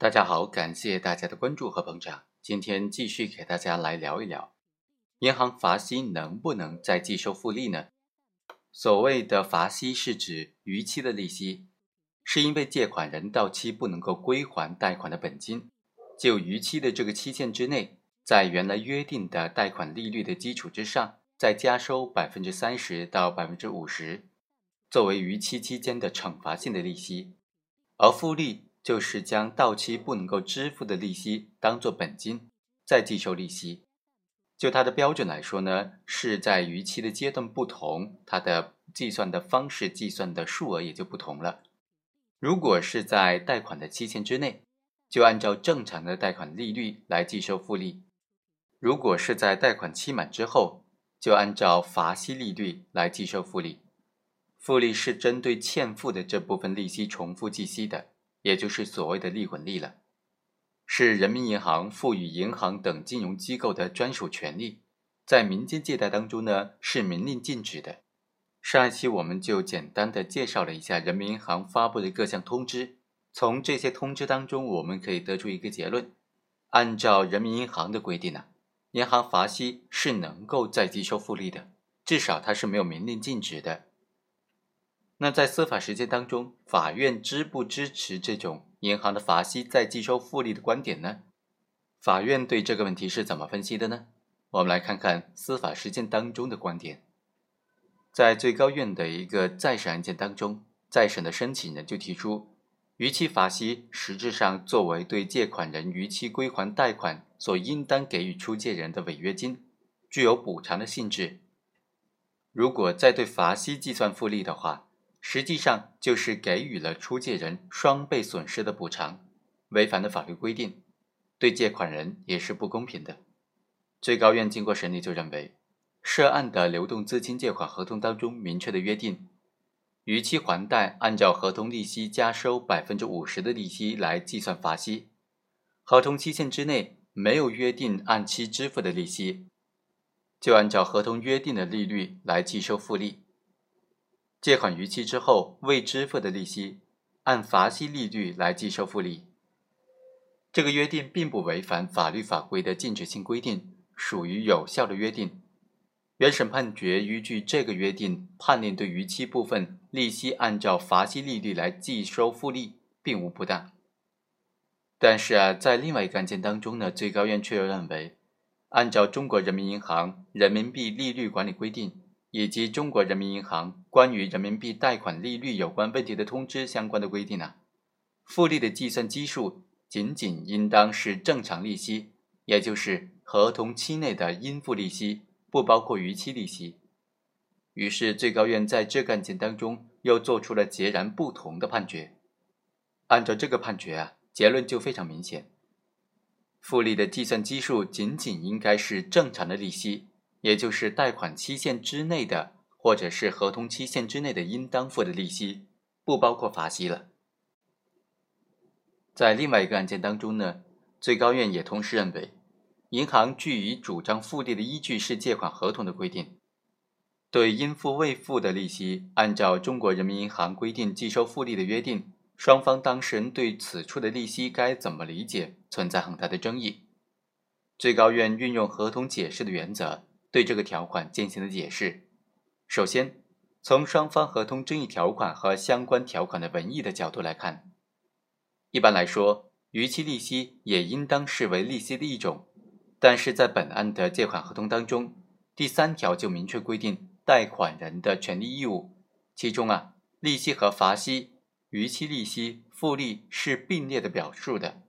大家好，感谢大家的关注和捧场。今天继续给大家来聊一聊，银行罚息能不能再计收复利呢？所谓的罚息是指逾期的利息，是因为借款人到期不能够归还贷款的本金，就逾期的这个期限之内，在原来约定的贷款利率的基础之上，再加收百分之三十到百分之五十，作为逾期期间的惩罚性的利息，而复利。就是将到期不能够支付的利息当做本金，再计收利息。就它的标准来说呢，是在逾期的阶段不同，它的计算的方式、计算的数额也就不同了。如果是在贷款的期限之内，就按照正常的贷款利率来计收复利；如果是在贷款期满之后，就按照罚息利率来计收复利。复利是针对欠付的这部分利息重复计息的。也就是所谓的利滚利了，是人民银行赋予银行等金融机构的专属权利，在民间借贷当中呢是明令禁止的。上一期我们就简单的介绍了一下人民银行发布的各项通知，从这些通知当中我们可以得出一个结论：按照人民银行的规定呢，银行罚息是能够再计收复利的，至少它是没有明令禁止的。那在司法实践当中，法院支不支持这种银行的罚息再计收复利的观点呢？法院对这个问题是怎么分析的呢？我们来看看司法实践当中的观点。在最高院的一个再审案件当中，再审的申请人就提出，逾期罚息实质上作为对借款人逾期归还贷款所应当给予出借人的违约金，具有补偿的性质。如果再对罚息计算复利的话，实际上就是给予了出借人双倍损失的补偿，违反了法律规定，对借款人也是不公平的。最高院经过审理就认为，涉案的流动资金借款合同当中明确的约定，逾期还贷按照合同利息加收百分之五十的利息来计算罚息，合同期限之内没有约定按期支付的利息，就按照合同约定的利率来计收复利。借款逾期之后未支付的利息，按罚息利率来计收复利。这个约定并不违反法律法规的禁止性规定，属于有效的约定。原审判决依据这个约定判令对逾期部分利息按照罚息利率来计收复利，并无不当。但是啊，在另外一个案件当中呢，最高院却又认为，按照中国人民银行人民币利率管理规定。以及中国人民银行关于人民币贷款利率有关问题的通知相关的规定呢，复利的计算基数仅仅应当是正常利息，也就是合同期内的应付利息，不包括逾期利息。于是最高院在这个案件当中又做出了截然不同的判决。按照这个判决啊，结论就非常明显，复利的计算基数仅仅应该是正常的利息。也就是贷款期限之内的，或者是合同期限之内的应当付的利息，不包括罚息了。在另外一个案件当中呢，最高院也同时认为，银行据以主张复利的依据是借款合同的规定，对应付未付的利息，按照中国人民银行规定计收复利的约定，双方当事人对此处的利息该怎么理解，存在很大的争议。最高院运用合同解释的原则。对这个条款进行了解释。首先，从双方合同争议条款和相关条款的文义的角度来看，一般来说，逾期利息也应当视为利息的一种。但是在本案的借款合同当中，第三条就明确规定贷款人的权利义务，其中啊，利息和罚息、逾期利息、复利是并列的表述的。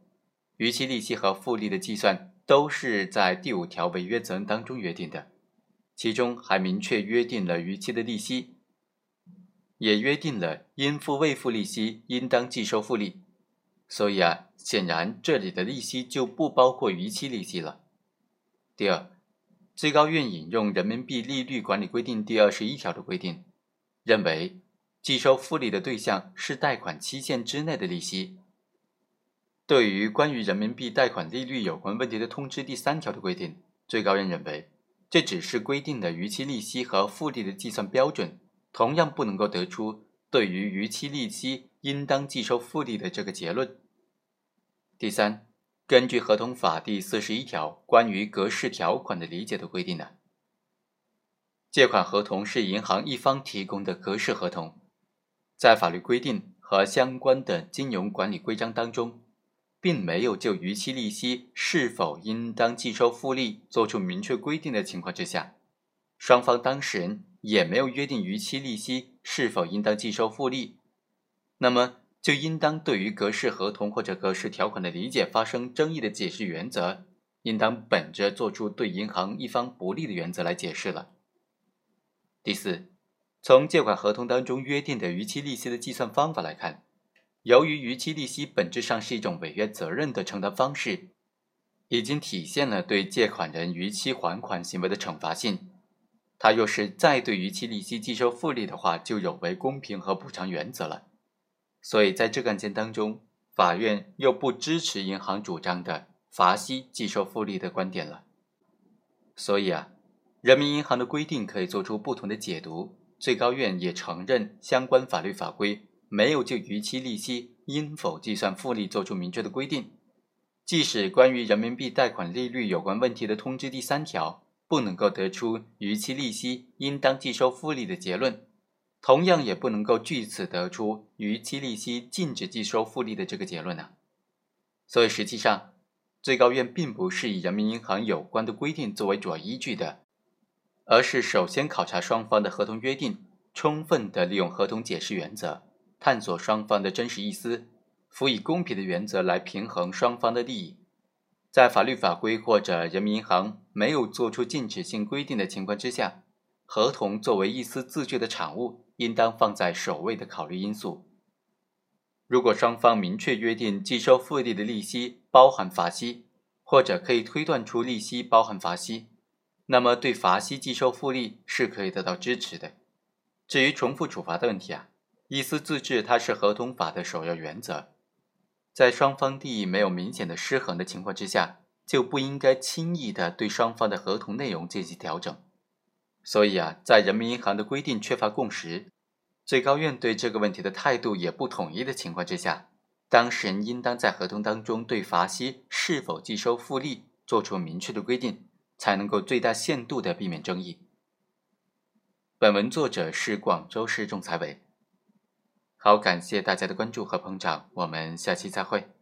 逾期利息和复利的计算。都是在第五条违约责任当中约定的，其中还明确约定了逾期的利息，也约定了应付未付利息应当计收复利。所以啊，显然这里的利息就不包括逾期利息了。第二，最高院引用人民币利率管理规定第二十一条的规定，认为计收复利的对象是贷款期限之内的利息。对于关于人民币贷款利率有关问题的通知第三条的规定，最高院认为，这只是规定的逾期利息和复利的计算标准，同样不能够得出对于逾期利息应当计收复利的这个结论。第三，根据合同法第四十一条关于格式条款的理解的规定呢，借款合同是银行一方提供的格式合同，在法律规定和相关的金融管理规章当中，并没有就逾期利息是否应当计收复利作出明确规定的情况之下，双方当事人也没有约定逾期利息是否应当计收复利，那么。就应当对于格式合同或者格式条款的理解发生争议的解释原则，应当本着做出对银行一方不利的原则来解释了。第四，从借款合同当中约定的逾期利息的计算方法来看，由于逾期利息本质上是一种违约责任的承担方式，已经体现了对借款人逾期还款行为的惩罚性，他若是再对逾期利息计收复利的话，就有违公平和补偿原则了。所以，在这个案件当中，法院又不支持银行主张的罚息计收复利的观点了。所以啊，人民银行的规定可以做出不同的解读。最高院也承认相关法律法规没有就逾期利息应否计算复利作出明确的规定。即使关于人民币贷款利率有关问题的通知第三条不能够得出逾期利息应当计收复利的结论。同样也不能够据此得出逾期利息禁止计收复利的这个结论呢。所以实际上，最高院并不是以人民银行有关的规定作为主要依据的，而是首先考察双方的合同约定，充分的利用合同解释原则，探索双方的真实意思，辅以公平的原则来平衡双方的利益。在法律法规或者人民银行没有做出禁止性规定的情况之下。合同作为意思字句的产物，应当放在首位的考虑因素。如果双方明确约定计收复利的利息包含罚息，或者可以推断出利息包含罚息，那么对罚息计收复利是可以得到支持的。至于重复处罚的问题啊，意思自治它是合同法的首要原则，在双方利益没有明显的失衡的情况之下，就不应该轻易的对双方的合同内容进行调整。所以啊，在人民银行的规定缺乏共识，最高院对这个问题的态度也不统一的情况之下，当事人应当在合同当中对罚息是否计收复利做出明确的规定，才能够最大限度的避免争议。本文作者是广州市仲裁委。好，感谢大家的关注和捧场，我们下期再会。